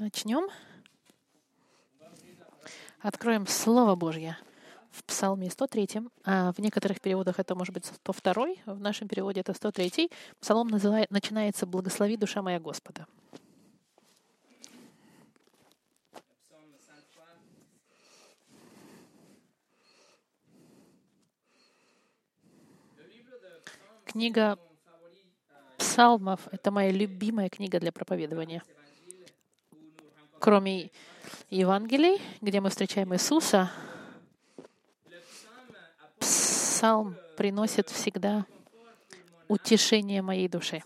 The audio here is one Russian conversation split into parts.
Начнем. Откроем Слово Божье в Псалме 103. А в некоторых переводах это может быть 102, в нашем переводе это 103. Псалом называет, начинается «Благослови душа моя Господа». Книга Псалмов — это моя любимая книга для проповедования. Кроме Евангелий, где мы встречаем Иисуса, Псалм приносит всегда утешение моей душе.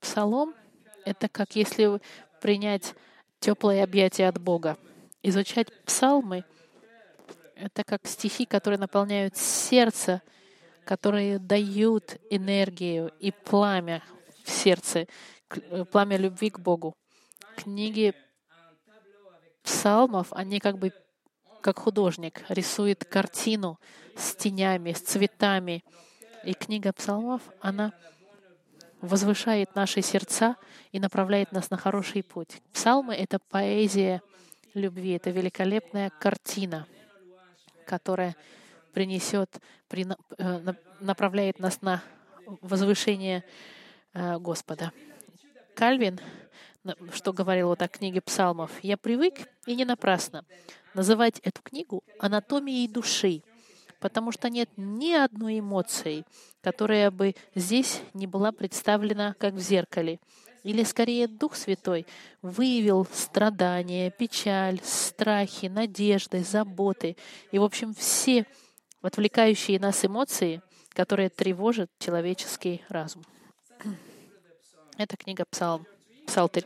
Псалом — это как если принять теплое объятие от Бога. Изучать псалмы — это как стихи, которые наполняют сердце — которые дают энергию и пламя в сердце, э, пламя любви к Богу. Книги псалмов, они как бы как художник рисует картину с тенями, с цветами. И книга псалмов, она возвышает наши сердца и направляет нас на хороший путь. Псалмы — это поэзия любви, это великолепная картина, которая принесет, при, э, направляет нас на возвышение э, Господа. Кальвин, что говорил вот о книге псалмов, «Я привык, и не напрасно, называть эту книгу анатомией души, потому что нет ни одной эмоции, которая бы здесь не была представлена как в зеркале. Или скорее Дух Святой выявил страдания, печаль, страхи, надежды, заботы и, в общем, все отвлекающие нас эмоции, которые тревожат человеческий разум. Это книга Псалм, Псалтырь.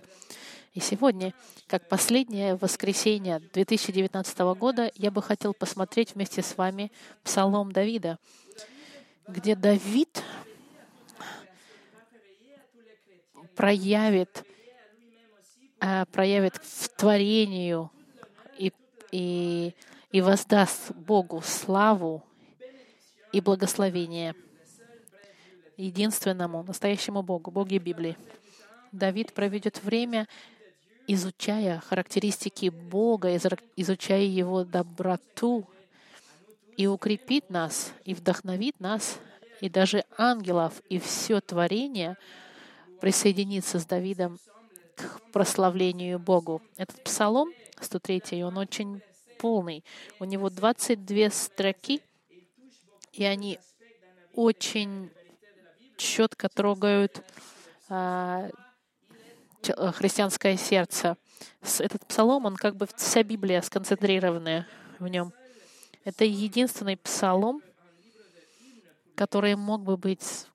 И сегодня, как последнее воскресенье 2019 года, я бы хотел посмотреть вместе с вами Псалом Давида, где Давид проявит, э, проявит в творению и, и и воздаст Богу славу и благословение единственному, настоящему Богу, Боге Библии. Давид проведет время, изучая характеристики Бога, изучая Его доброту, и укрепит нас, и вдохновит нас, и даже ангелов, и все творение присоединиться с Давидом к прославлению Богу. Этот псалом 103, он очень полный. У него 22 строки, и они очень четко трогают а, христианское сердце. Этот псалом, он как бы вся Библия сконцентрированная в нем. Это единственный псалом, который мог бы быть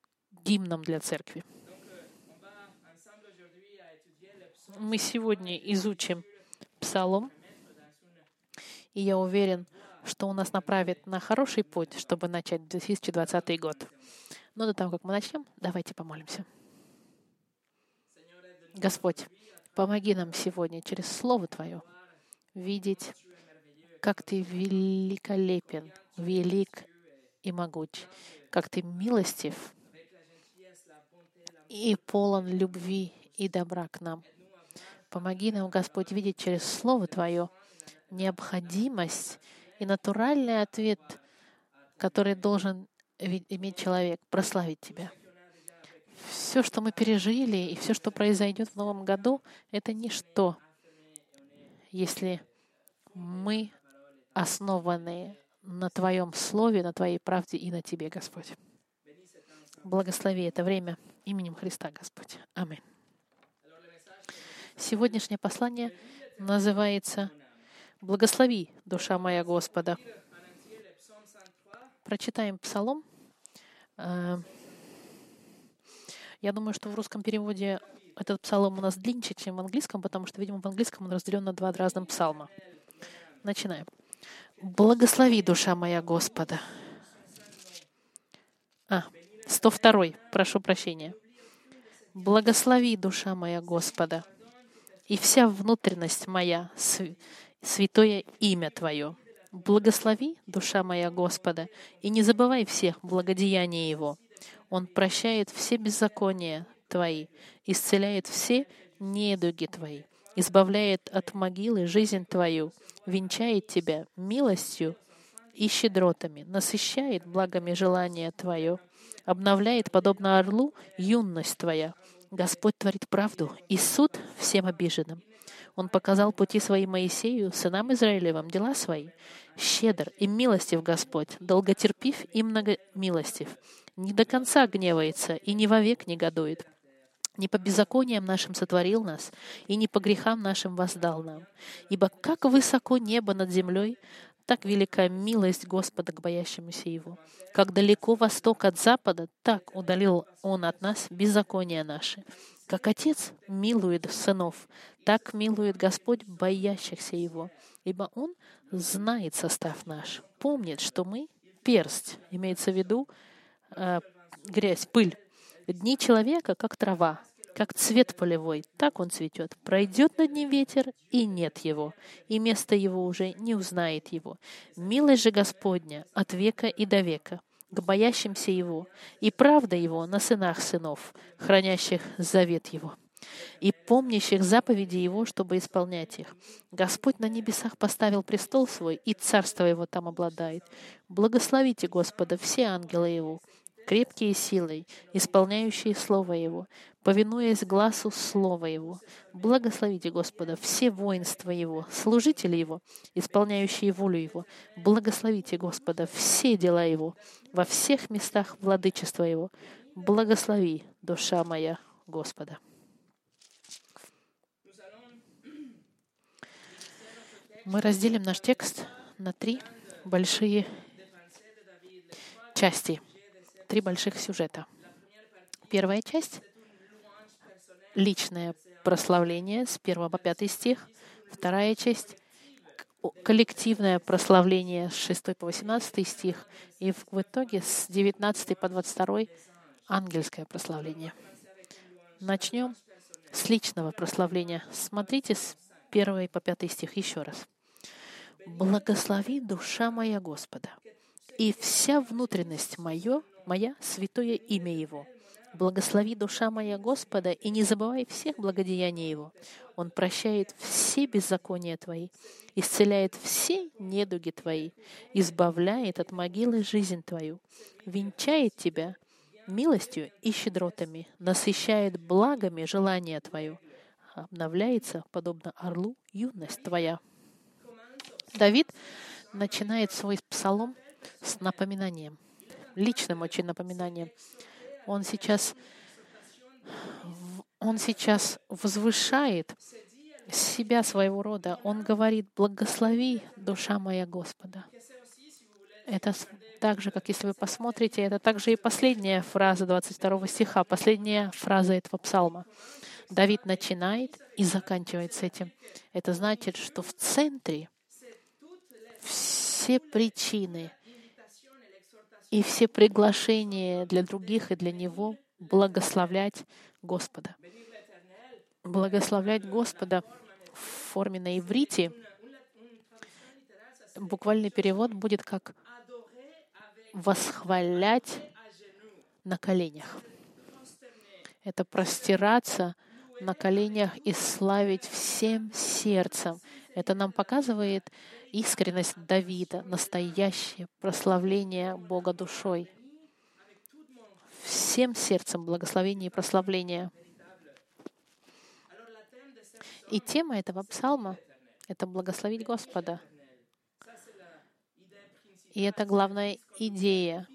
гимном для церкви. Мы сегодня изучим псалом и я уверен, что он нас направит на хороший путь, чтобы начать 2020 год. Но до того, как мы начнем, давайте помолимся. Господь, помоги нам сегодня через Слово Твое видеть, как Ты великолепен, велик и могуч, как Ты милостив и полон любви и добра к нам. Помоги нам, Господь, видеть через Слово Твое необходимость и натуральный ответ, который должен иметь человек, прославить Тебя. Все, что мы пережили, и все, что произойдет в новом году, это ничто, если мы основаны на Твоем Слове, на Твоей правде и на Тебе, Господь. Благослови это время именем Христа, Господь. Аминь. Сегодняшнее послание называется Благослови, душа моя Господа. Прочитаем Псалом. Я думаю, что в русском переводе этот псалом у нас длиннее, чем в английском, потому что, видимо, в английском он разделен на два разных псалма. Начинаем. Благослови, душа моя Господа. А, 102. Прошу прощения. Благослови, душа моя Господа, и вся внутренность моя святое имя Твое. Благослови, душа моя Господа, и не забывай всех благодеяний Его. Он прощает все беззакония Твои, исцеляет все недуги Твои, избавляет от могилы жизнь твою, венчает тебя милостью и щедротами, насыщает благами желание твое, обновляет, подобно орлу, юность твоя. Господь творит правду и суд всем обиженным. Он показал пути свои Моисею, сынам Израилевым, дела свои. Щедр и милостив Господь, долготерпив и многомилостив. Не до конца гневается и не вовек негодует. Не по беззакониям нашим сотворил нас, и не по грехам нашим воздал нам. Ибо как высоко небо над землей, так велика милость Господа к боящемуся Его. Как далеко восток от запада, так удалил Он от нас беззакония наши. Как Отец милует сынов, так милует Господь боящихся Его. Ибо Он знает состав наш, помнит, что мы — персть, имеется в виду э, грязь, пыль. Дни человека, как трава, как цвет полевой, так он цветет. Пройдет над ним ветер, и нет его, и место его уже не узнает его. Милость же Господня от века и до века к боящимся Его, и правда Его на сынах сынов, хранящих завет Его и помнящих заповеди Его, чтобы исполнять их. Господь на небесах поставил престол свой, и царство Его там обладает. Благословите Господа все ангелы Его, крепкие силой, исполняющие Слово Его, повинуясь глазу Слова Его. Благословите Господа все воинства Его, служители Его, исполняющие волю Его. Благословите Господа все дела Его, во всех местах владычества Его. Благослови, душа моя, Господа. Мы разделим наш текст на три большие части — три больших сюжета. Первая часть — личное прославление с 1 по 5 стих. Вторая часть — коллективное прославление с 6 по 18 стих. И в итоге с 19 по 22 — ангельское прославление. Начнем с личного прославления. Смотрите с 1 по 5 стих еще раз. «Благослови душа моя Господа, и вся внутренность мое моя святое имя Его. Благослови душа моя Господа, и не забывай всех благодеяний Его. Он прощает все беззакония Твои, исцеляет все недуги Твои, избавляет от могилы жизнь Твою, венчает Тебя милостью и щедротами, насыщает благами желание Твое, обновляется, подобно орлу, юность Твоя. Давид начинает свой псалом с напоминанием — личным очень напоминанием. Он сейчас, он сейчас возвышает себя своего рода. Он говорит, благослови душа моя Господа. Это так же, как если вы посмотрите, это также и последняя фраза 22 стиха, последняя фраза этого псалма. Давид начинает и заканчивает с этим. Это значит, что в центре все причины и все приглашения для других и для него благословлять Господа. Благословлять Господа в форме на иврите. Буквальный перевод будет как восхвалять на коленях. Это простираться на коленях и славить всем сердцем. Это нам показывает искренность Давида, настоящее прославление Бога душой. Всем сердцем благословение и прославление. И тема этого псалма — это благословить Господа. И это главная идея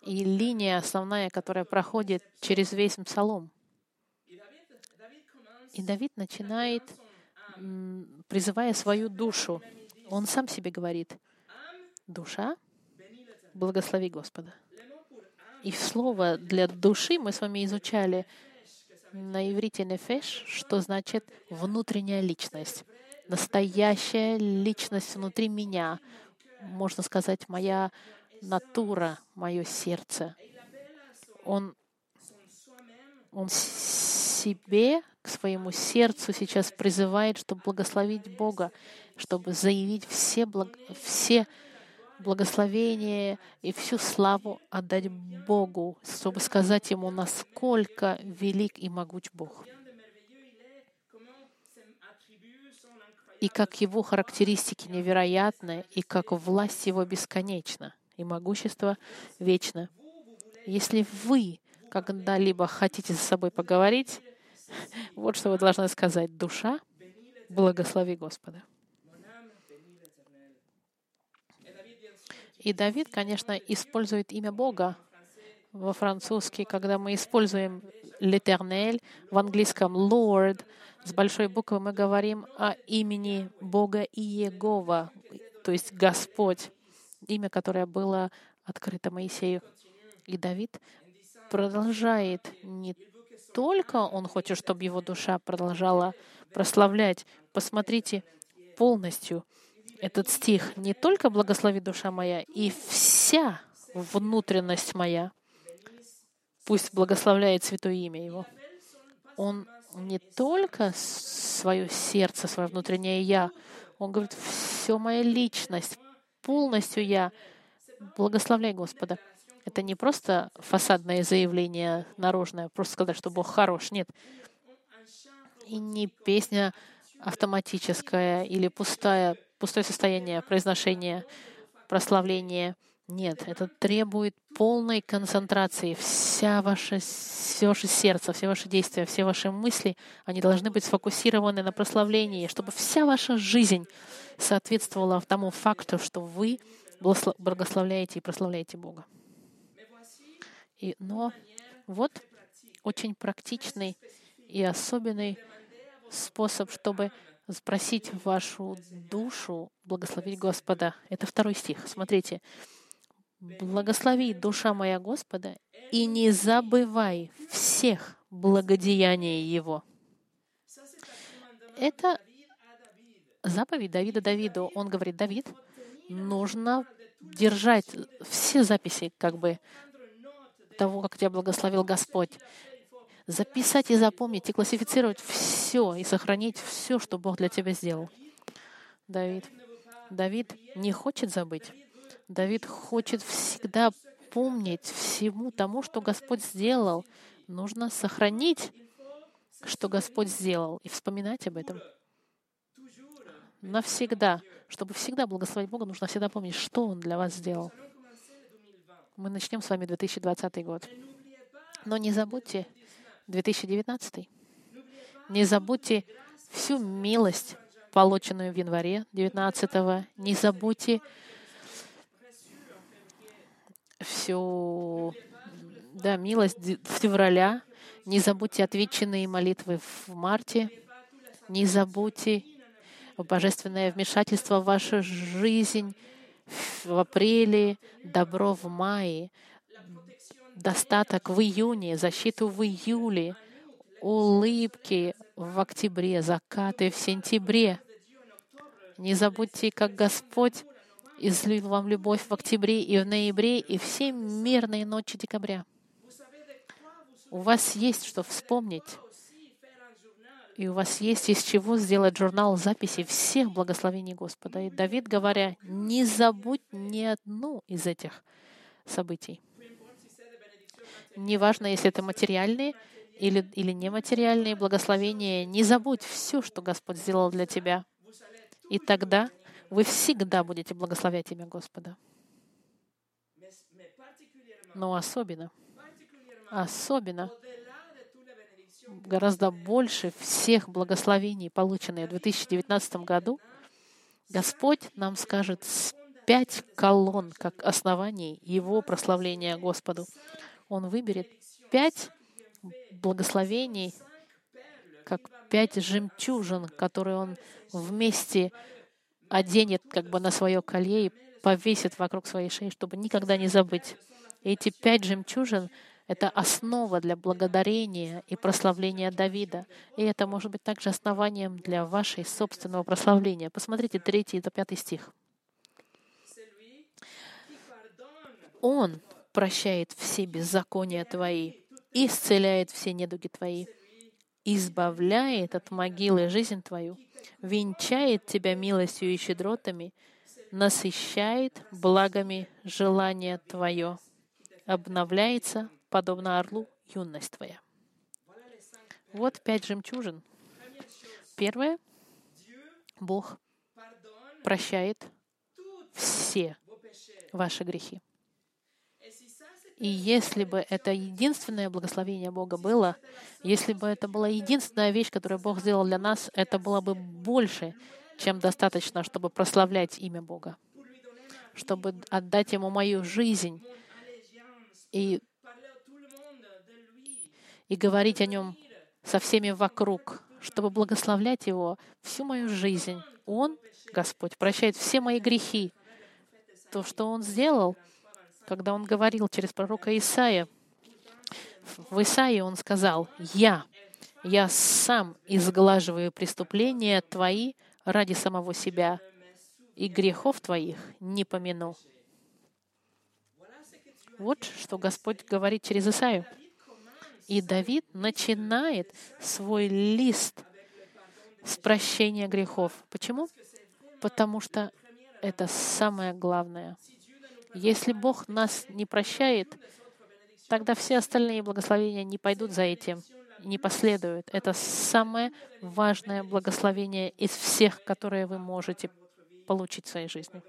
и линия основная, которая проходит через весь псалом. И Давид начинает, призывая свою душу, он сам себе говорит, душа, благослови Господа. И слово для души мы с вами изучали на иврите нефеш, что значит внутренняя личность. Настоящая личность внутри меня. Можно сказать, моя натура, мое сердце. Он, он себе, к своему сердцу сейчас призывает, чтобы благословить Бога чтобы заявить все, благ... все благословения и всю славу отдать Богу, чтобы сказать Ему, насколько велик и могуч Бог. и как Его характеристики невероятны, и как власть Его бесконечна, и могущество вечно. Если вы когда-либо хотите с собой поговорить, вот что вы должны сказать. Душа, благослови Господа. И Давид, конечно, использует имя Бога во французский, когда мы используем «l'éternel», в английском «Lord», с большой буквы мы говорим о имени Бога Иегова, то есть Господь, имя, которое было открыто Моисею. И Давид продолжает не только он хочет, чтобы его душа продолжала прославлять. Посмотрите полностью этот стих. Не только благослови душа моя, и вся внутренность моя. Пусть благословляет святое имя Его. Он не только свое сердце, свое внутреннее «я», он говорит, все моя личность, полностью я. Благословляй Господа. Это не просто фасадное заявление наружное, просто сказать, что Бог хорош. Нет. И не песня автоматическая или пустая, пустое состояние произношения, прославления. Нет, это требует полной концентрации. Вся ваша, все ваше сердце, все ваши действия, все ваши мысли, они должны быть сфокусированы на прославлении, чтобы вся ваша жизнь соответствовала тому факту, что вы благословляете и прославляете Бога. И, но вот очень практичный и особенный способ, чтобы спросить вашу душу, благословить Господа. Это второй стих. Смотрите. «Благослови, душа моя Господа, и не забывай всех благодеяний Его». Это заповедь Давида Давиду. Он говорит, Давид, нужно держать все записи, как бы того, как тебя благословил Господь. Записать и запомнить, и классифицировать все, и сохранить все, что Бог для тебя сделал. Давид. Давид не хочет забыть. Давид хочет всегда помнить всему тому, что Господь сделал. Нужно сохранить, что Господь сделал, и вспоминать об этом. Навсегда. Чтобы всегда благословить Бога, нужно всегда помнить, что Он для вас сделал. Мы начнем с вами 2020 год. Но не забудьте 2019. Не забудьте всю милость, полученную в январе 19 Не забудьте всю да, милость февраля. Не забудьте отвеченные молитвы в марте. Не забудьте божественное вмешательство в вашу жизнь в апреле, добро в мае, достаток в июне, защиту в июле, улыбки в октябре, закаты в сентябре. Не забудьте, как Господь излил вам любовь в октябре и в ноябре, и все мирные ночи декабря. У вас есть что вспомнить. И у вас есть из чего сделать журнал записи всех благословений Господа. И Давид, говоря, не забудь ни одну из этих событий. Неважно, если это материальные или, или нематериальные благословения, не забудь все, что Господь сделал для тебя. И тогда вы всегда будете благословлять имя Господа. Но особенно, особенно гораздо больше всех благословений, полученных в 2019 году, Господь нам скажет пять колонн как оснований Его прославления Господу. Он выберет пять благословений, как пять жемчужин, которые Он вместе оденет как бы на свое колье и повесит вокруг своей шеи, чтобы никогда не забыть. Эти пять жемчужин это основа для благодарения и прославления Давида. И это может быть также основанием для вашей собственного прославления. Посмотрите 3 и 5 стих. Он прощает все беззакония твои, исцеляет все недуги твои, избавляет от могилы жизнь твою, венчает тебя милостью и щедротами, насыщает благами желание твое, обновляется подобно орлу, юность твоя. Вот пять жемчужин. Первое. Бог прощает все ваши грехи. И если бы это единственное благословение Бога было, если бы это была единственная вещь, которую Бог сделал для нас, это было бы больше, чем достаточно, чтобы прославлять имя Бога, чтобы отдать Ему мою жизнь и, и говорить о Нем со всеми вокруг, чтобы благословлять Его всю мою жизнь. Он, Господь, прощает все мои грехи. То, что Он сделал — когда он говорил через пророка Исаия, в Исаии он сказал, «Я, я сам изглаживаю преступления твои ради самого себя, и грехов твоих не помяну». Вот что Господь говорит через Исаию. И Давид начинает свой лист с прощения грехов. Почему? Потому что это самое главное — если Бог нас не прощает, тогда все остальные благословения не пойдут за этим, не последуют. Это самое важное благословение из всех, которые вы можете получить в своей жизни.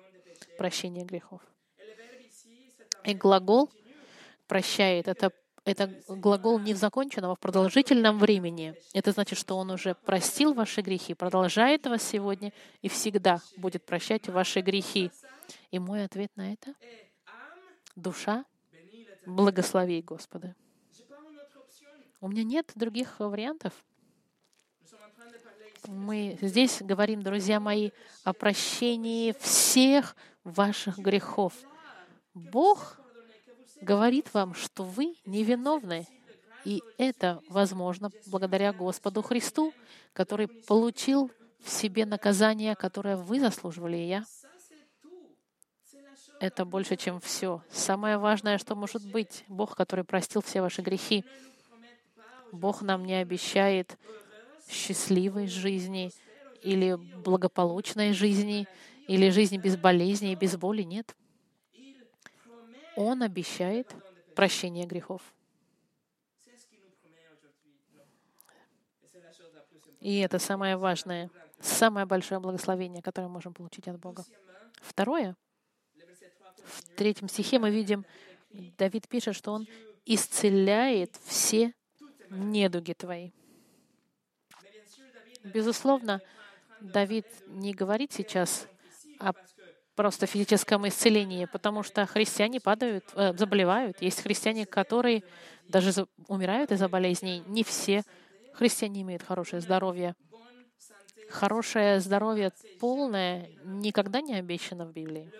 Прощение грехов. И глагол «прощает» — это это глагол не в законченном, а в продолжительном времени. Это значит, что Он уже простил ваши грехи, продолжает вас сегодня и всегда будет прощать ваши грехи. И мой ответ на это — душа, благослови Господа. У меня нет других вариантов. Мы здесь говорим, друзья мои, о прощении всех ваших грехов. Бог говорит вам, что вы невиновны. И это возможно благодаря Господу Христу, который получил в себе наказание, которое вы заслуживали, и я это больше, чем все. Самое важное, что может быть, Бог, который простил все ваши грехи. Бог нам не обещает счастливой жизни или благополучной жизни, или жизни без болезней и без боли. Нет. Он обещает прощение грехов. И это самое важное, самое большое благословение, которое мы можем получить от Бога. Второе — в третьем стихе мы видим, Давид пишет, что он исцеляет все недуги твои. Безусловно, Давид не говорит сейчас о просто физическом исцелении, потому что христиане падают, э, заболевают. Есть христиане, которые даже за, умирают из-за болезней. Не все христиане имеют хорошее здоровье. Хорошее здоровье полное никогда не обещано в Библии.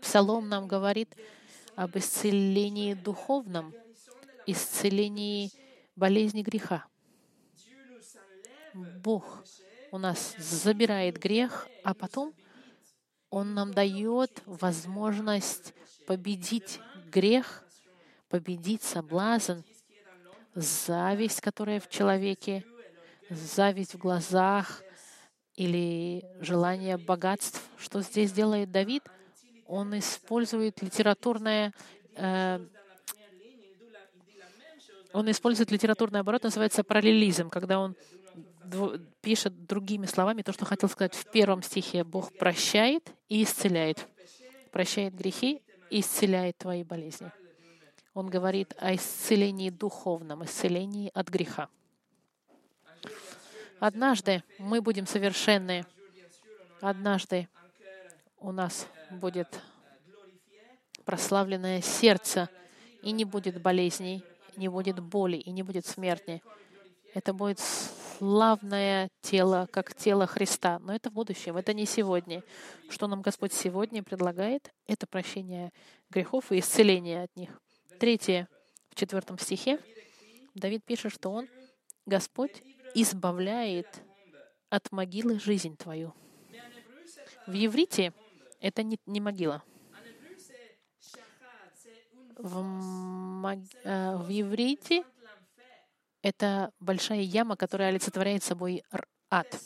Псалом нам говорит об исцелении духовном, исцелении болезни греха. Бог у нас забирает грех, а потом Он нам дает возможность победить грех, победить соблазн, зависть, которая в человеке, зависть в глазах или желание богатств. Что здесь делает Давид — он использует литературное э, он использует литературный оборот, называется параллелизм, когда он пишет другими словами то, что хотел сказать в первом стихе. Бог прощает и исцеляет. Прощает грехи и исцеляет твои болезни. Он говорит о исцелении духовном, исцелении от греха. Однажды мы будем совершенны. Однажды у нас будет прославленное сердце, и не будет болезней, не будет боли, и не будет смерти. Это будет славное тело, как тело Христа. Но это в будущем, это не сегодня. Что нам Господь сегодня предлагает, это прощение грехов и исцеление от них. Третье, в четвертом стихе, Давид пишет, что Он, Господь, избавляет от могилы жизнь твою. В еврите это не, не могила. В, мог... Э, в еврите это большая яма, которая олицетворяет собой ад.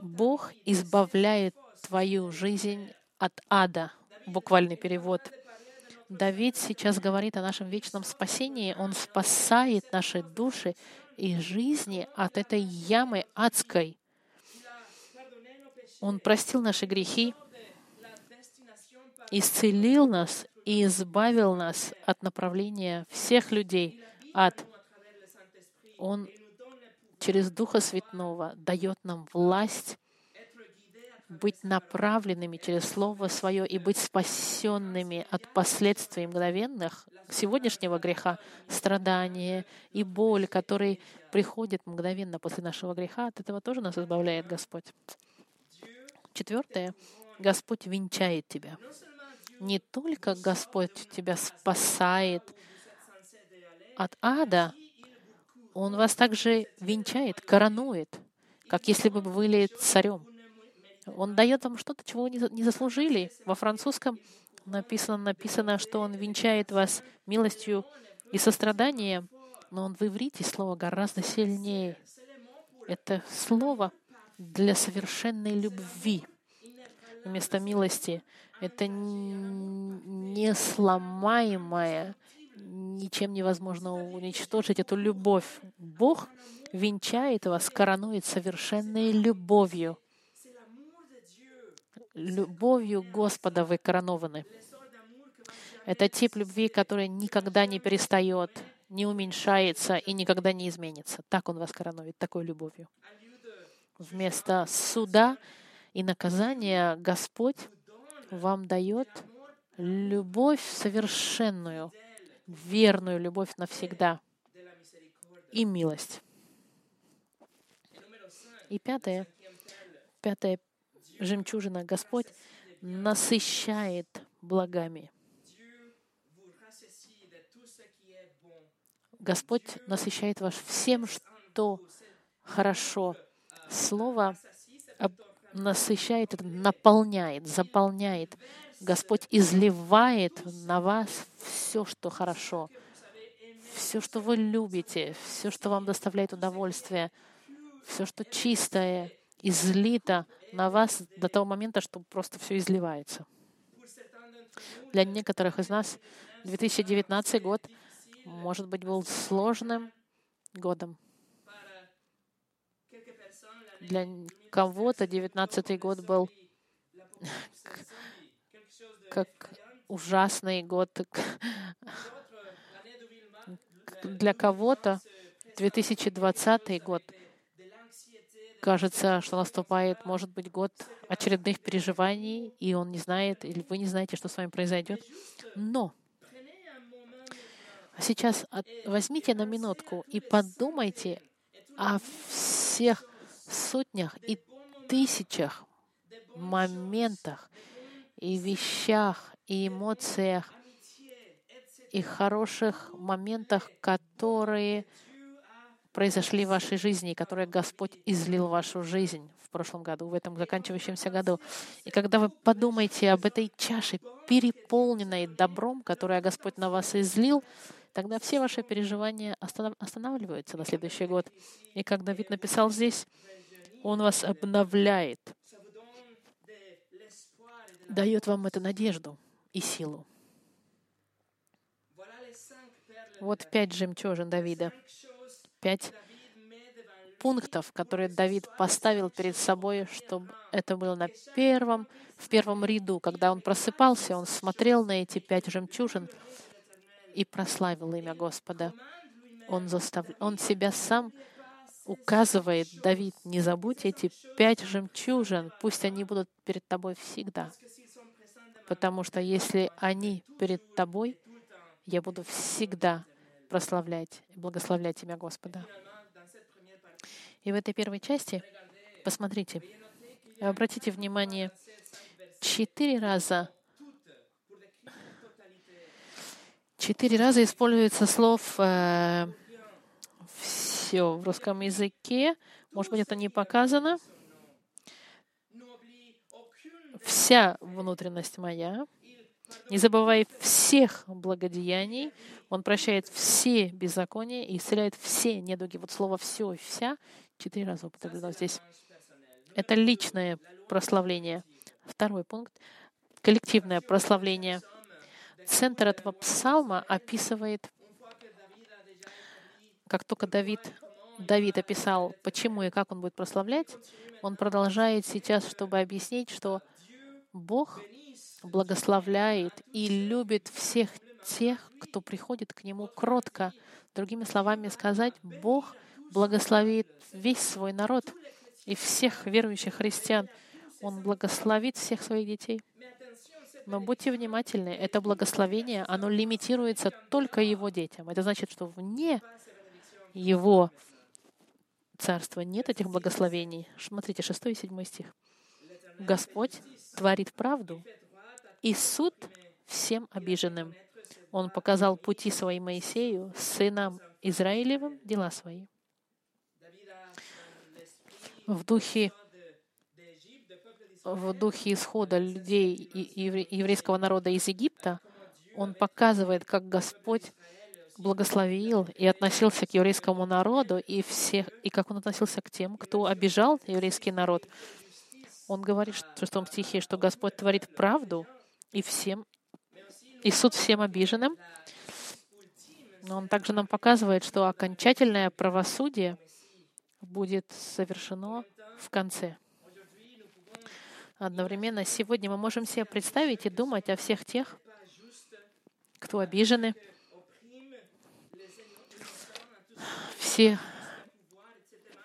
Бог избавляет твою жизнь от ада. Буквальный перевод. Давид сейчас говорит о нашем вечном спасении. Он спасает наши души и жизни от этой ямы адской. Он простил наши грехи, исцелил нас и избавил нас от направления всех людей, ад. Он через Духа Святого дает нам власть быть направленными через Слово Свое и быть спасенными от последствий мгновенных сегодняшнего греха, страдания и боль, которые приходят мгновенно после нашего греха. От этого тоже нас избавляет Господь. Четвертое. Господь венчает тебя. Не только Господь тебя спасает от ада, Он вас также венчает, коронует, как если бы вы были царем. Он дает вам что-то, чего вы не заслужили. Во французском написано, написано, что Он венчает вас милостью и состраданием, но он в иврите слово гораздо сильнее. Это слово для совершенной любви вместо милости. Это несломаемая, ничем невозможно уничтожить эту любовь. Бог венчает вас, коронует совершенной любовью любовью Господа вы коронованы. Это тип любви, который никогда не перестает, не уменьшается и никогда не изменится. Так Он вас коронует, такой любовью. Вместо суда и наказания Господь вам дает любовь совершенную, верную любовь навсегда и милость. И пятое, пятое жемчужина, Господь насыщает благами. Господь насыщает вас всем, что хорошо. Слово насыщает, наполняет, заполняет. Господь изливает на вас все, что хорошо, все, что вы любите, все, что вам доставляет удовольствие, все, что чистое, излито на вас до того момента, что просто все изливается. Для некоторых из нас 2019 год, может быть, был сложным годом. Для кого-то 19 год был как ужасный год. Для кого-то 2020 год кажется, что наступает, может быть, год очередных переживаний, и он не знает, или вы не знаете, что с вами произойдет. Но сейчас возьмите на минутку и подумайте о всех сотнях и тысячах моментах и вещах, и эмоциях, и хороших моментах, которые произошли в вашей жизни, которые Господь излил в вашу жизнь в прошлом году, в этом заканчивающемся году. И когда вы подумаете об этой чаше, переполненной добром, которое Господь на вас излил, тогда все ваши переживания останавливаются на следующий год. И как Давид написал здесь, Он вас обновляет, дает вам эту надежду и силу. Вот пять жемчужин Давида пять пунктов, которые Давид поставил перед собой, чтобы это было на первом, в первом ряду. Когда он просыпался, он смотрел на эти пять жемчужин и прославил имя Господа. Он, застав... он себя сам указывает, Давид, не забудь эти пять жемчужин, пусть они будут перед тобой всегда. Потому что если они перед тобой, я буду всегда прославлять и благословлять имя Господа. И в этой первой части, посмотрите, обратите внимание, четыре раза четыре раза используется слов э, все в русском языке. Может быть, это не показано. Вся внутренность моя. Не забывай всех благодеяний. Он прощает все беззакония и исцеляет все недуги. Вот слово «все» и «вся» четыре раза употреблено здесь. Это личное прославление. Второй пункт — коллективное прославление. Центр этого псалма описывает, как только Давид Давид описал, почему и как он будет прославлять, он продолжает сейчас, чтобы объяснить, что Бог благословляет и любит всех тех, кто приходит к Нему кротко. Другими словами сказать, Бог благословит весь свой народ и всех верующих христиан. Он благословит всех своих детей. Но будьте внимательны, это благословение, оно лимитируется только Его детям. Это значит, что вне Его царства нет этих благословений. Смотрите, 6 и 7 стих. Господь творит правду и суд всем обиженным. Он показал пути свои Моисею, сынам Израилевым, дела свои. В духе в духе исхода людей еврейского народа из Египта, он показывает, как Господь благословил и относился к еврейскому народу, и, всех, и как он относился к тем, кто обижал еврейский народ. Он говорит в шестом стихе, что Господь творит правду и всем, и суд всем обиженным. Но он также нам показывает, что окончательное правосудие будет совершено в конце. Одновременно сегодня мы можем себе представить и думать о всех тех, кто обижены, все,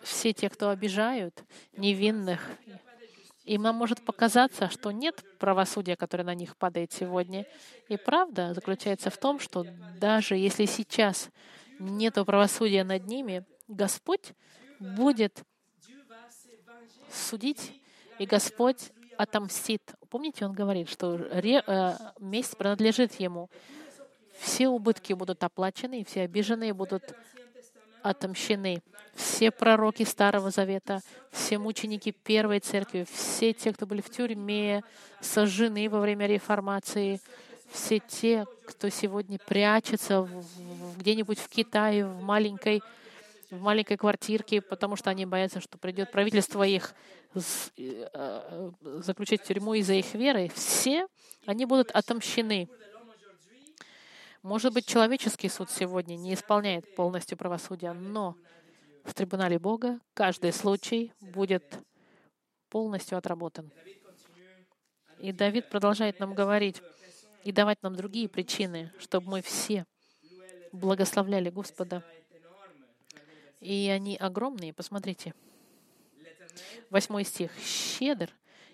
все те, кто обижают невинных. И нам может показаться, что нет правосудия, которое на них падает сегодня. И правда заключается в том, что даже если сейчас нет правосудия над ними, Господь будет судить, и Господь отомстит. Помните, он говорит, что ре, э, месть принадлежит ему. Все убытки будут оплачены, и все обиженные будут отомщены. Все пророки Старого Завета, все мученики Первой Церкви, все те, кто были в тюрьме, сожжены во время реформации, все те, кто сегодня прячется где-нибудь в Китае, в маленькой в маленькой квартирке, потому что они боятся, что придет правительство их э, заключить в тюрьму из-за их веры, все они будут отомщены. Может быть, человеческий суд сегодня не исполняет полностью правосудия, но в трибунале Бога каждый случай будет полностью отработан. И Давид продолжает нам говорить и давать нам другие причины, чтобы мы все благословляли Господа и они огромные, посмотрите. Восьмой стих. «Щедр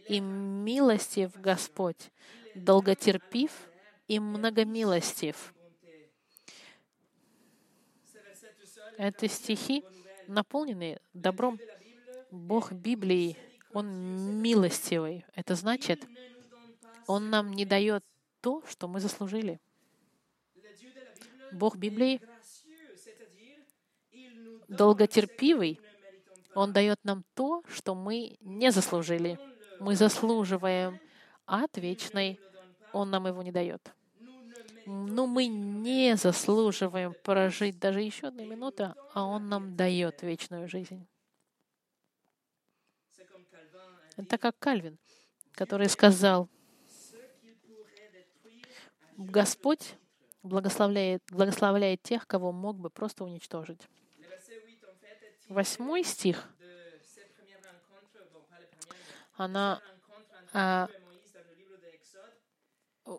и милостив Господь, долготерпив и многомилостив». Это стихи, наполненные добром. Бог Библии, Он милостивый. Это значит, Он нам не дает то, что мы заслужили. Бог Библии долготерпивый, Он дает нам то, что мы не заслужили. Мы заслуживаем ад вечный, Он нам его не дает. Но мы не заслуживаем прожить даже еще одну минуту, а Он нам дает вечную жизнь. Это как Кальвин, который сказал, Господь благословляет, благословляет тех, кого мог бы просто уничтожить. Восьмой стих, она, а,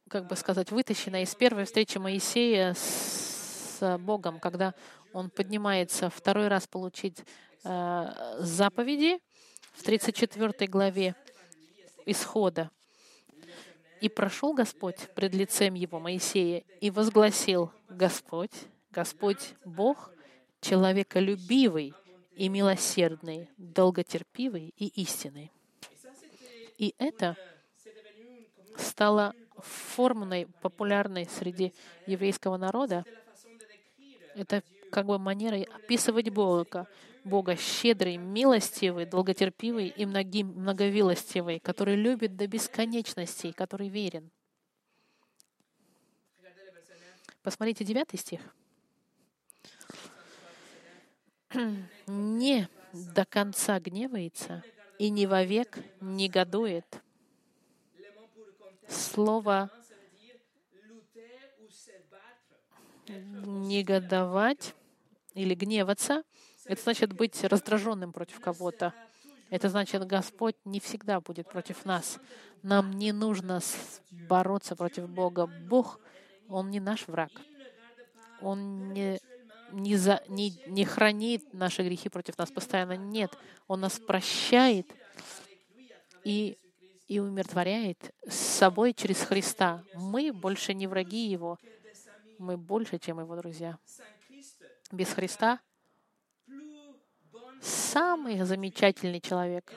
как бы сказать, вытащена из первой встречи Моисея с Богом, когда он поднимается второй раз получить а, заповеди в 34 главе Исхода. «И прошел Господь пред лицем его Моисея и возгласил, Господь, Господь Бог, человеколюбивый и милосердный, долготерпивый и истинный. И это стало формной, популярной среди еврейского народа. Это как бы манерой описывать Бога, Бога щедрый, милостивый, долготерпивый и многим, многовилостивый, который любит до бесконечности, который верен. Посмотрите девятый стих. не до конца гневается и не вовек негодует. Слово негодовать или гневаться Это значит быть раздраженным против кого-то. Это значит, Господь не всегда будет против нас. Нам не нужно бороться против Бога. Бог, Он не наш враг. Он не, не, за, не, не хранит наши грехи против нас постоянно. Нет, Он нас прощает и, и умиротворяет с собой через Христа. Мы больше не враги Его. Мы больше, чем Его друзья. Без Христа самый замечательный человек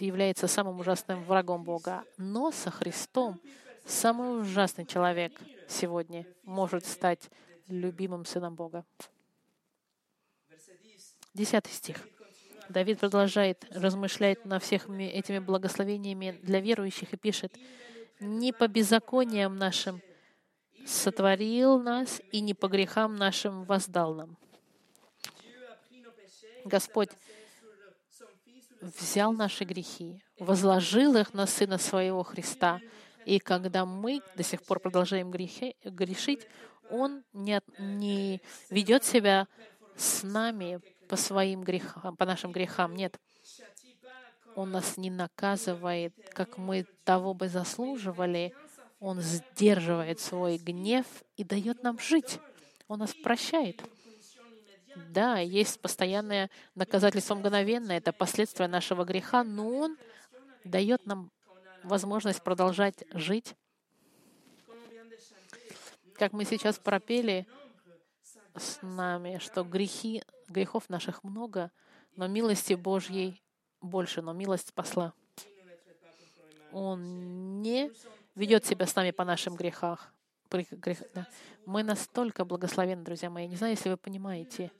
является самым ужасным врагом Бога. Но со Христом самый ужасный человек сегодня может стать любимым сыном Бога. Десятый стих. Давид продолжает размышлять на всех этими благословениями для верующих и пишет, «Не по беззакониям нашим сотворил нас, и не по грехам нашим воздал нам». Господь взял наши грехи, возложил их на Сына Своего Христа. И когда мы до сих пор продолжаем грехи, грешить, Он не, не ведет себя с нами по своим грехам, по нашим грехам. Нет. Он нас не наказывает, как мы того бы заслуживали. Он сдерживает свой гнев и дает нам жить. Он нас прощает. Да, есть постоянное наказательство мгновенное, это последствия нашего греха, но Он дает нам возможность продолжать жить. Как мы сейчас пропели с нами, что грехи, грехов наших много, но милости Божьей больше, но милость спасла. Он не ведет себя с нами по нашим грехах. Мы настолько благословенны, друзья мои. Не знаю, если вы понимаете.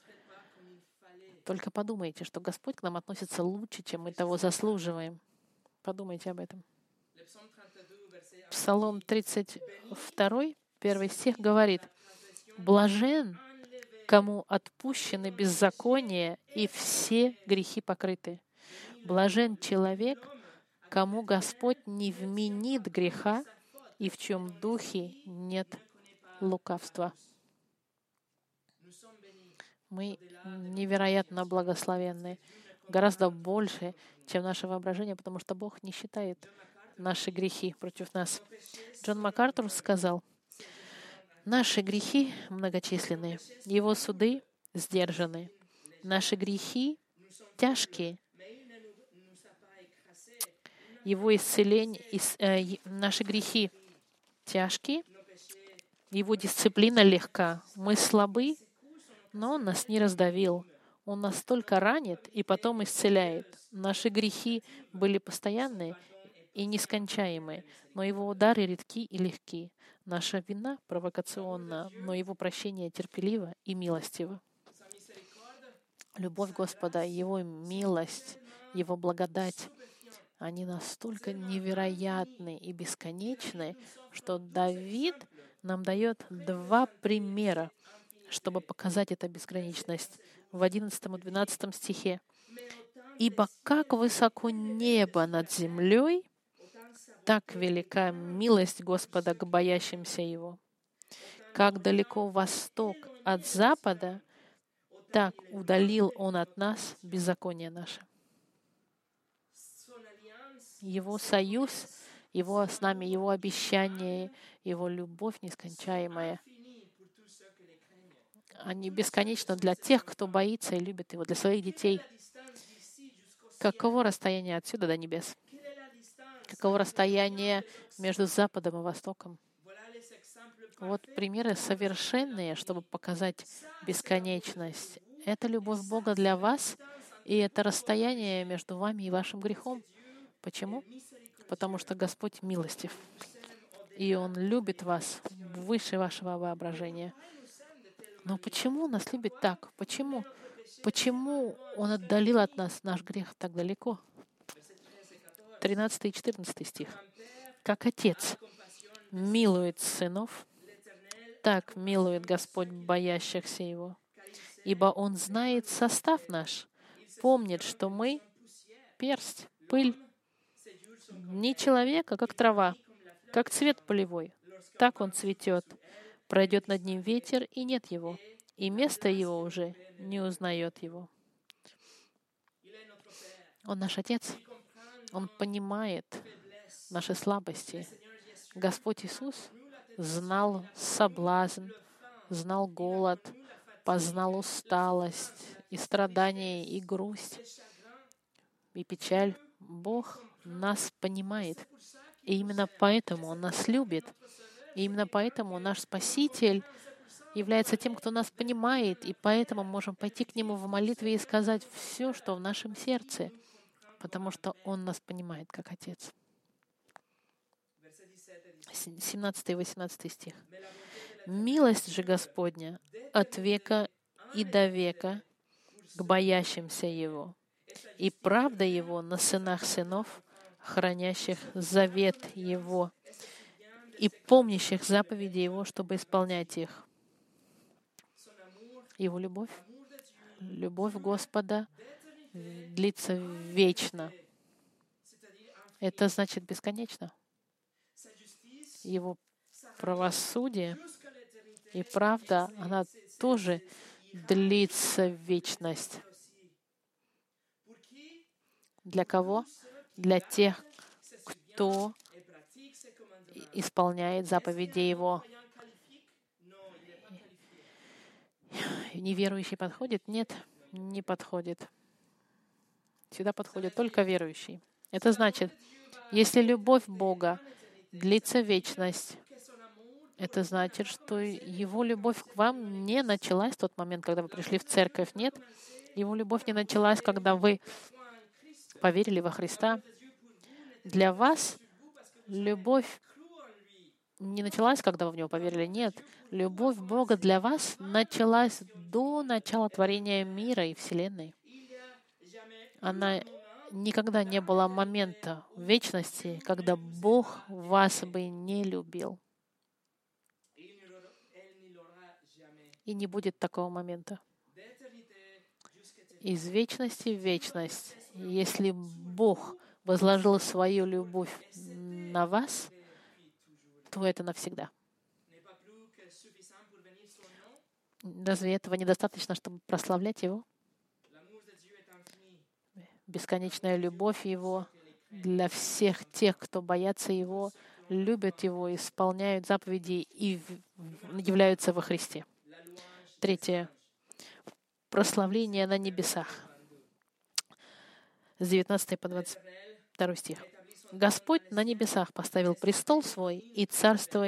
Только подумайте, что Господь к нам относится лучше, чем мы того заслуживаем. Подумайте об этом. Псалом 32, первый стих говорит, «Блажен, кому отпущены беззакония и все грехи покрыты. Блажен человек, кому Господь не вменит греха и в чем духе нет лукавства». Мы невероятно благословенны, гораздо больше, чем наше воображение, потому что Бог не считает наши грехи против нас. Джон МакАртур сказал, наши грехи многочисленны, его суды сдержаны, наши грехи тяжкие, его исцеление, э, наши грехи тяжкие, его дисциплина легка. Мы слабы, но Он нас не раздавил. Он нас только ранит и потом исцеляет. Наши грехи были постоянные и нескончаемые, но Его удары редки и легки. Наша вина провокационна, но Его прощение терпеливо и милостиво. Любовь Господа, Его милость, Его благодать, они настолько невероятны и бесконечны, что Давид нам дает два примера чтобы показать эту безграничность. В 11 и 12 стихе. «Ибо как высоко небо над землей, так велика милость Господа к боящимся Его. Как далеко восток от запада, так удалил Он от нас беззаконие наше». Его союз, Его с нами, Его обещание, Его любовь нескончаемая — они бесконечны для тех, кто боится и любит Его, для своих детей. Каково расстояние отсюда до небес? Каково расстояние между Западом и Востоком? Вот примеры совершенные, чтобы показать бесконечность. Это любовь Бога для вас, и это расстояние между вами и вашим грехом. Почему? Потому что Господь милостив, и Он любит вас выше вашего воображения. Но почему Он нас любит так? Почему? Почему Он отдалил от нас наш грех так далеко? 13 и 14 стих. «Как Отец милует сынов, так милует Господь боящихся Его. Ибо Он знает состав наш, помнит, что мы — персть, пыль, не человека, как трава, как цвет полевой. Так он цветет. Пройдет над ним ветер, и нет его, и место его уже не узнает его. Он наш Отец. Он понимает наши слабости. Господь Иисус знал соблазн, знал голод, познал усталость и страдания, и грусть, и печаль. Бог нас понимает. И именно поэтому Он нас любит. И именно поэтому наш Спаситель является тем, кто нас понимает, и поэтому можем пойти к Нему в молитве и сказать все, что в нашем сердце, потому что Он нас понимает как Отец. 17 и 18 стих. «Милость же Господня от века и до века к боящимся Его, и правда Его на сынах сынов, хранящих завет Его и помнящих заповеди Его, чтобы исполнять их. Его любовь, любовь Господа длится вечно. Это значит бесконечно. Его правосудие и правда, она тоже длится вечность. Для кого? Для тех, кто исполняет заповеди Его. Неверующий подходит? Нет, не подходит. Сюда подходит только верующий. Это значит, если любовь Бога длится вечность, это значит, что Его любовь к вам не началась в тот момент, когда вы пришли в церковь. Нет, Его любовь не началась, когда вы поверили во Христа. Для вас любовь не началась, когда вы в Него поверили. Нет, любовь Бога для вас началась до начала творения мира и Вселенной. Она никогда не было момента в вечности, когда Бог вас бы не любил. И не будет такого момента. Из вечности в вечность, если Бог возложил свою любовь на вас, то это навсегда. Разве этого недостаточно, чтобы прославлять Его? Бесконечная любовь Его для всех тех, кто боятся Его, любят Его, исполняют заповеди и являются во Христе. Третье. Прославление на небесах. С 19 по 22 стих. Господь на небесах поставил престол свой, и царство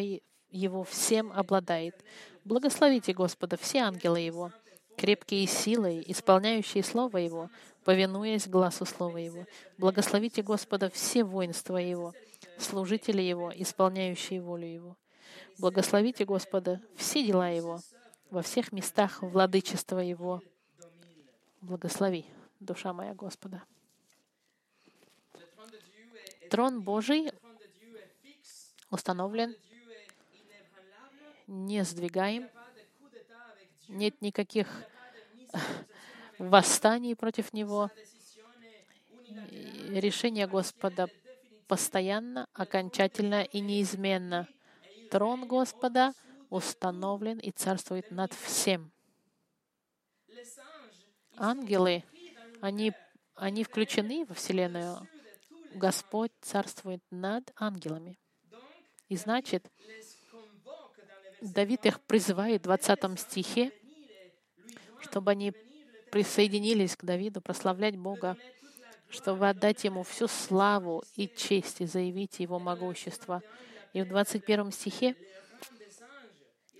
его всем обладает. Благословите Господа все ангелы Его, крепкие силой, исполняющие Слово Его, повинуясь глазу Слова Его. Благословите Господа все воинства Его, служители Его, исполняющие волю Его. Благословите Господа все дела Его, во всех местах владычества Его. Благослови, душа моя Господа трон Божий установлен, не сдвигаем, нет никаких восстаний против него. Решение Господа постоянно, окончательно и неизменно. Трон Господа установлен и царствует над всем. Ангелы, они, они включены во Вселенную, Господь царствует над ангелами. И значит, Давид их призывает в 20 стихе, чтобы они присоединились к Давиду, прославлять Бога, чтобы отдать Ему всю славу и честь и заявить Его могущество. И в 21 стихе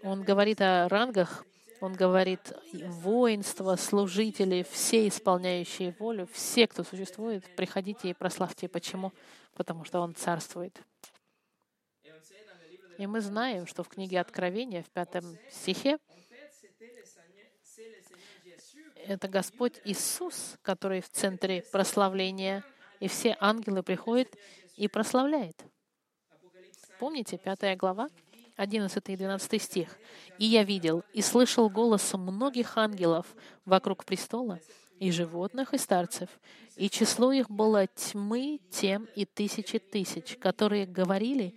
он говорит о рангах он говорит, воинство, служители, все исполняющие волю, все, кто существует, приходите и прославьте. Почему? Потому что Он царствует. И мы знаем, что в книге Откровения, в пятом стихе, это Господь Иисус, который в центре прославления, и все ангелы приходят и прославляют. Помните, пятая глава? 11 и 12 стих. «И я видел и слышал голосом многих ангелов вокруг престола, и животных, и старцев, и число их было тьмы тем и тысячи тысяч, которые говорили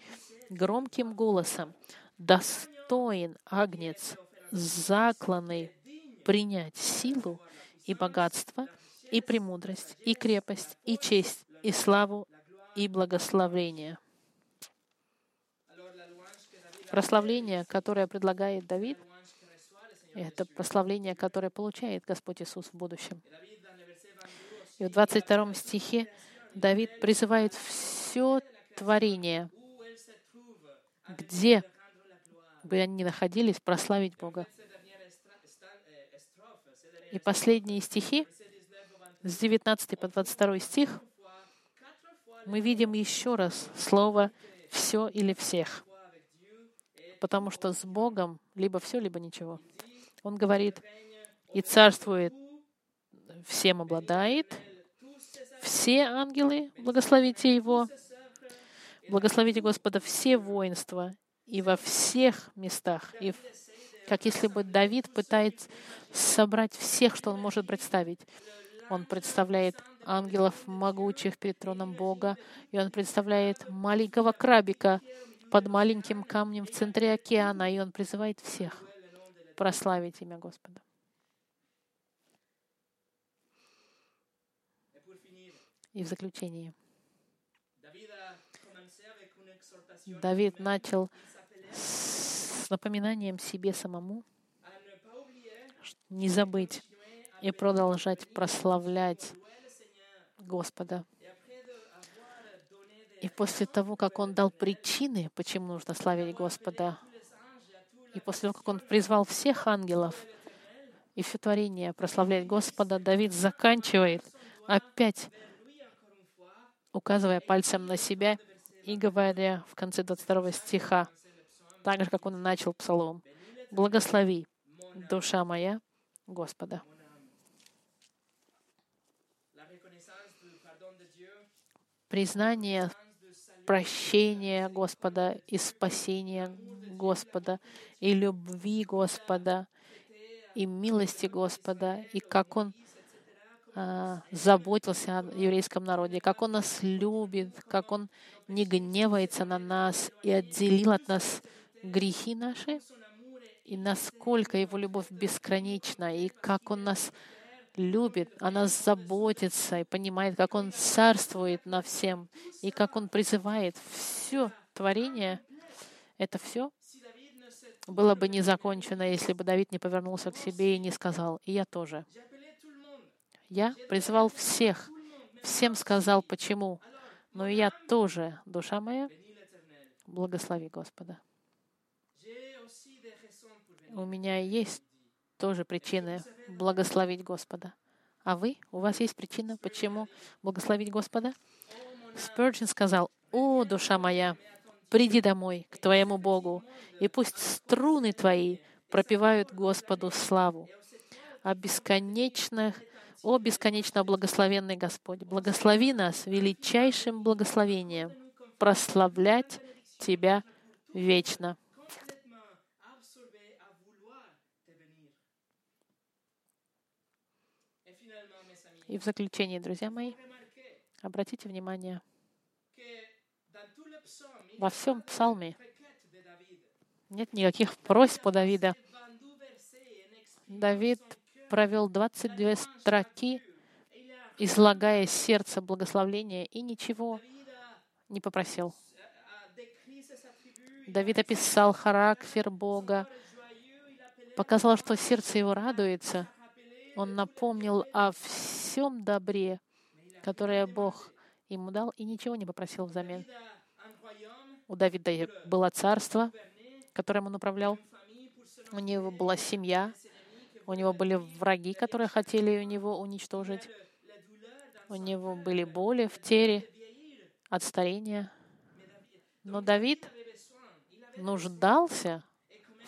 громким голосом, «Достоин Агнец, закланный принять силу и богатство, и премудрость, и крепость, и честь, и славу, и благословение. Прославление, которое предлагает Давид, это прославление, которое получает Господь Иисус в будущем. И в 22 стихе Давид призывает все творение, где бы они ни находились, прославить Бога. И последние стихи, с 19 по 22 стих, мы видим еще раз слово «все» или «всех». Потому что с Богом либо все, либо ничего. Он говорит, и царствует, всем обладает, все ангелы, благословите Его, благословите Господа все воинства и во всех местах. И как если бы Давид пытается собрать всех, что он может представить. Он представляет ангелов могучих перед троном Бога, и он представляет маленького крабика под маленьким камнем в центре океана, и он призывает всех прославить имя Господа. И в заключении. Давид начал с напоминанием себе самому не забыть и продолжать прославлять Господа. И после того, как он дал причины, почему нужно славить Господа, и после того, как он призвал всех ангелов и все творение прославлять Господа, Давид заканчивает опять, указывая пальцем на себя и говоря в конце 22 стиха, так же, как он начал псалом, «Благослови, душа моя, Господа». Признание прощения Господа и спасения Господа, и любви Господа, и милости Господа, и как Он заботился о еврейском народе, как Он нас любит, как Он не гневается на нас и отделил от нас грехи наши, и насколько Его любовь бесконечна, и как Он нас любит, о нас заботится и понимает, как Он царствует на всем, и как Он призывает все творение, это все было бы не закончено, если бы Давид не повернулся к себе и не сказал, и я тоже. Я призвал всех, всем сказал, почему. Но и я тоже, душа моя, благослови Господа. У меня есть тоже причины благословить Господа. А вы? У вас есть причина, почему благословить Господа? Спurgeon сказал, «О, душа моя, приди домой к твоему Богу, и пусть струны твои пропевают Господу славу. О бесконечных о бесконечно благословенный Господь, благослови нас величайшим благословением, прославлять Тебя вечно. И в заключение, друзья мои, обратите внимание, во всем псалме нет никаких просьб у Давида. Давид провел 22 строки, излагая сердце благословления, и ничего не попросил. Давид описал характер Бога, показал, что сердце его радуется. Он напомнил о всем добре, которое Бог ему дал, и ничего не попросил взамен. У Давида было царство, которым он управлял. У него была семья, у него были враги, которые хотели у него уничтожить. У него были боли в теле от старения. Но Давид нуждался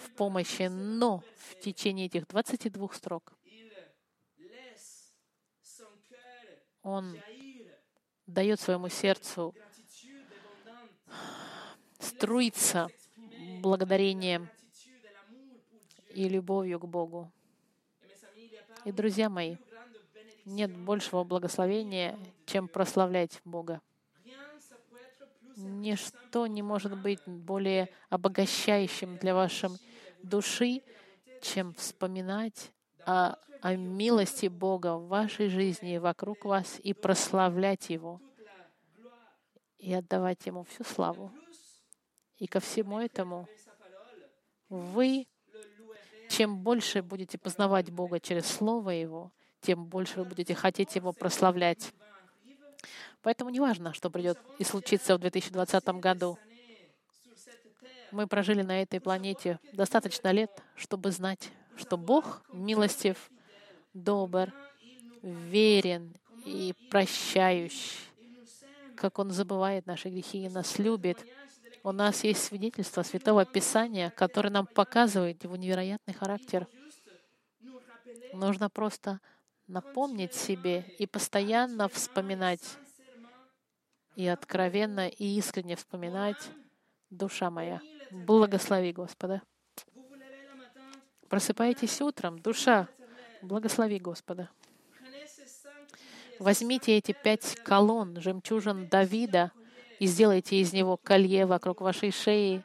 в помощи, но в течение этих 22 строк он дает своему сердцу струиться благодарением и любовью к Богу. И, друзья мои, нет большего благословения, чем прославлять Бога. Ничто не может быть более обогащающим для вашей души, чем вспоминать о, о милости Бога в вашей жизни и вокруг вас и прославлять Его и отдавать Ему всю славу. И ко всему этому вы, чем больше будете познавать Бога через Слово Его, тем больше вы будете хотеть Его прославлять. Поэтому не важно, что придет и случится в 2020 году. Мы прожили на этой планете достаточно лет, чтобы знать, что Бог милостив, добр, верен и прощающий, как Он забывает наши грехи и нас любит. У нас есть свидетельство Святого Писания, которое нам показывает его невероятный характер. Нужно просто напомнить себе и постоянно вспоминать, и откровенно и искренне вспоминать, душа моя, благослови Господа. Просыпайтесь утром, душа, благослови Господа. Возьмите эти пять колонн, жемчужин Давида, и сделайте из него колье вокруг вашей шеи,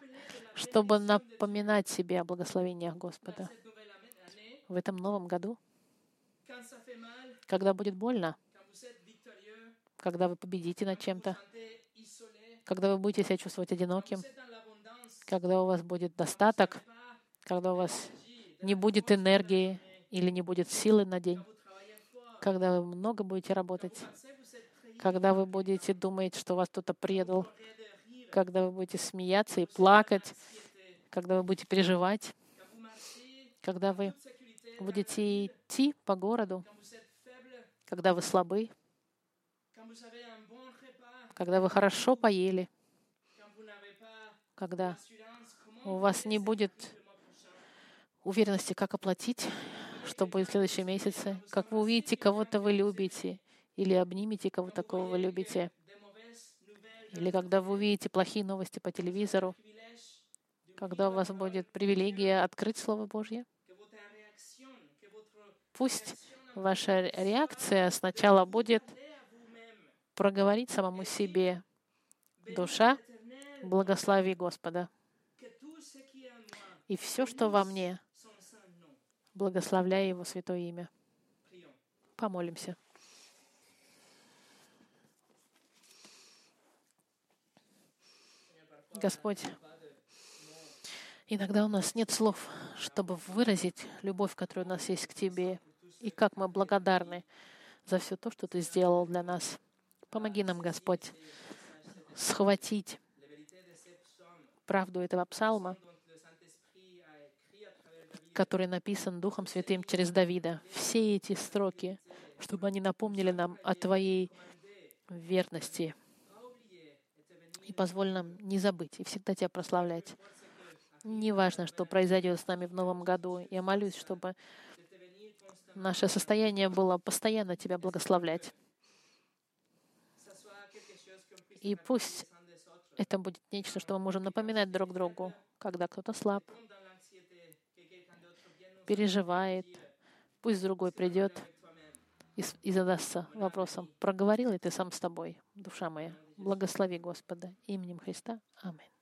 чтобы напоминать себе о благословениях Господа. В этом новом году, когда будет больно, когда вы победите над чем-то, когда вы будете себя чувствовать одиноким, когда у вас будет достаток, когда у вас не будет энергии или не будет силы на день, когда вы много будете работать, когда вы будете думать, что вас кто-то предал, когда вы будете смеяться и плакать, когда вы будете переживать, когда вы будете идти по городу, когда вы слабы, когда вы хорошо поели, когда у вас не будет уверенности, как оплатить, что будет в следующем месяце, как вы увидите кого-то вы любите, или обнимете кого такого любите, или когда вы увидите плохие новости по телевизору, когда у вас будет привилегия открыть Слово Божье. Пусть ваша реакция сначала будет проговорить самому себе, душа, благослови Господа. И все, что во мне, благословляя Его святое имя. Помолимся. Господь, иногда у нас нет слов, чтобы выразить любовь, которая у нас есть к Тебе, и как мы благодарны за все то, что Ты сделал для нас. Помоги нам, Господь, схватить правду этого псалма, который написан Духом Святым через Давида. Все эти строки, чтобы они напомнили нам о Твоей верности. И позволь нам не забыть и всегда Тебя прославлять. Неважно, что произойдет с нами в новом году. Я молюсь, чтобы наше состояние было постоянно Тебя благословлять. И пусть это будет нечто, что мы можем напоминать друг другу, когда кто-то слаб, переживает, пусть другой придет и, и задастся вопросом, проговорил ли ты сам с тобой, душа моя? Благослови Господа именем Христа. Аминь.